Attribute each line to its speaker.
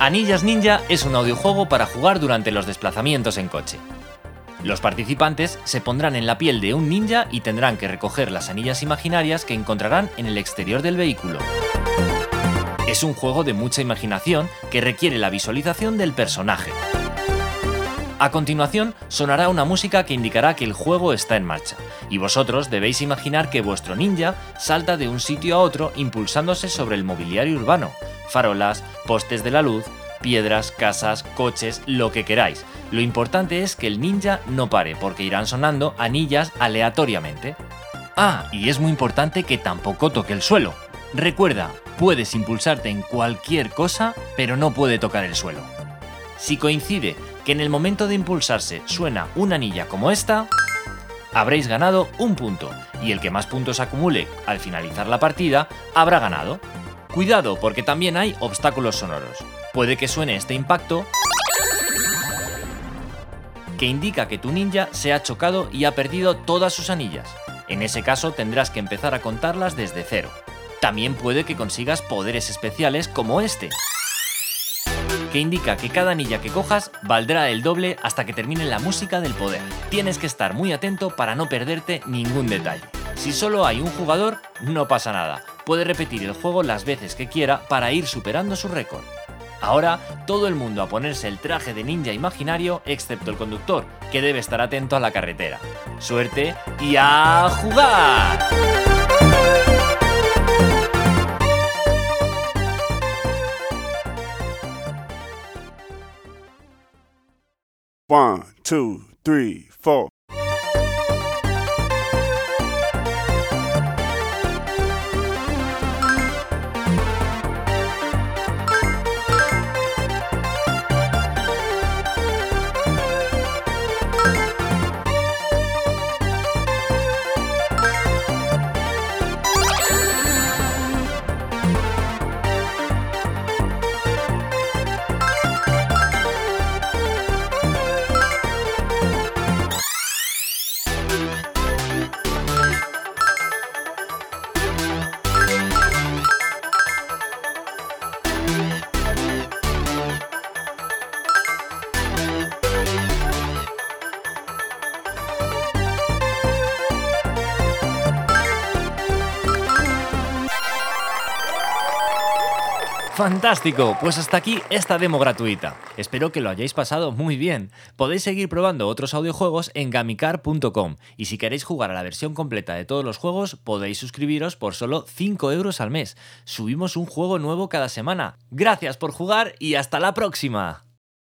Speaker 1: Anillas Ninja es un audiojuego para jugar durante los desplazamientos en coche. Los participantes se pondrán en la piel de un ninja y tendrán que recoger las anillas imaginarias que encontrarán en el exterior del vehículo. Es un juego de mucha imaginación que requiere la visualización del personaje. A continuación, sonará una música que indicará que el juego está en marcha, y vosotros debéis imaginar que vuestro ninja salta de un sitio a otro impulsándose sobre el mobiliario urbano, farolas, postes de la luz, piedras, casas, coches, lo que queráis. Lo importante es que el ninja no pare porque irán sonando anillas aleatoriamente. Ah, y es muy importante que tampoco toque el suelo. Recuerda, puedes impulsarte en cualquier cosa, pero no puede tocar el suelo. Si coincide que en el momento de impulsarse suena una anilla como esta, habréis ganado un punto y el que más puntos acumule al finalizar la partida habrá ganado. Cuidado porque también hay obstáculos sonoros. Puede que suene este impacto que indica que tu ninja se ha chocado y ha perdido todas sus anillas. En ese caso tendrás que empezar a contarlas desde cero. También puede que consigas poderes especiales como este, que indica que cada anilla que cojas valdrá el doble hasta que termine la música del poder. Tienes que estar muy atento para no perderte ningún detalle. Si solo hay un jugador, no pasa nada. Puede repetir el juego las veces que quiera para ir superando su récord. Ahora, todo el mundo a ponerse el traje de ninja imaginario, excepto el conductor, que debe estar atento a la carretera. Suerte y a jugar.
Speaker 2: One, two, three, four.
Speaker 1: Fantástico, pues hasta aquí esta demo gratuita. Espero que lo hayáis pasado muy bien. Podéis seguir probando otros audiojuegos en gamicar.com y si queréis jugar a la versión completa de todos los juegos podéis suscribiros por solo 5 euros al mes. Subimos un juego nuevo cada semana. Gracias por jugar y hasta la próxima.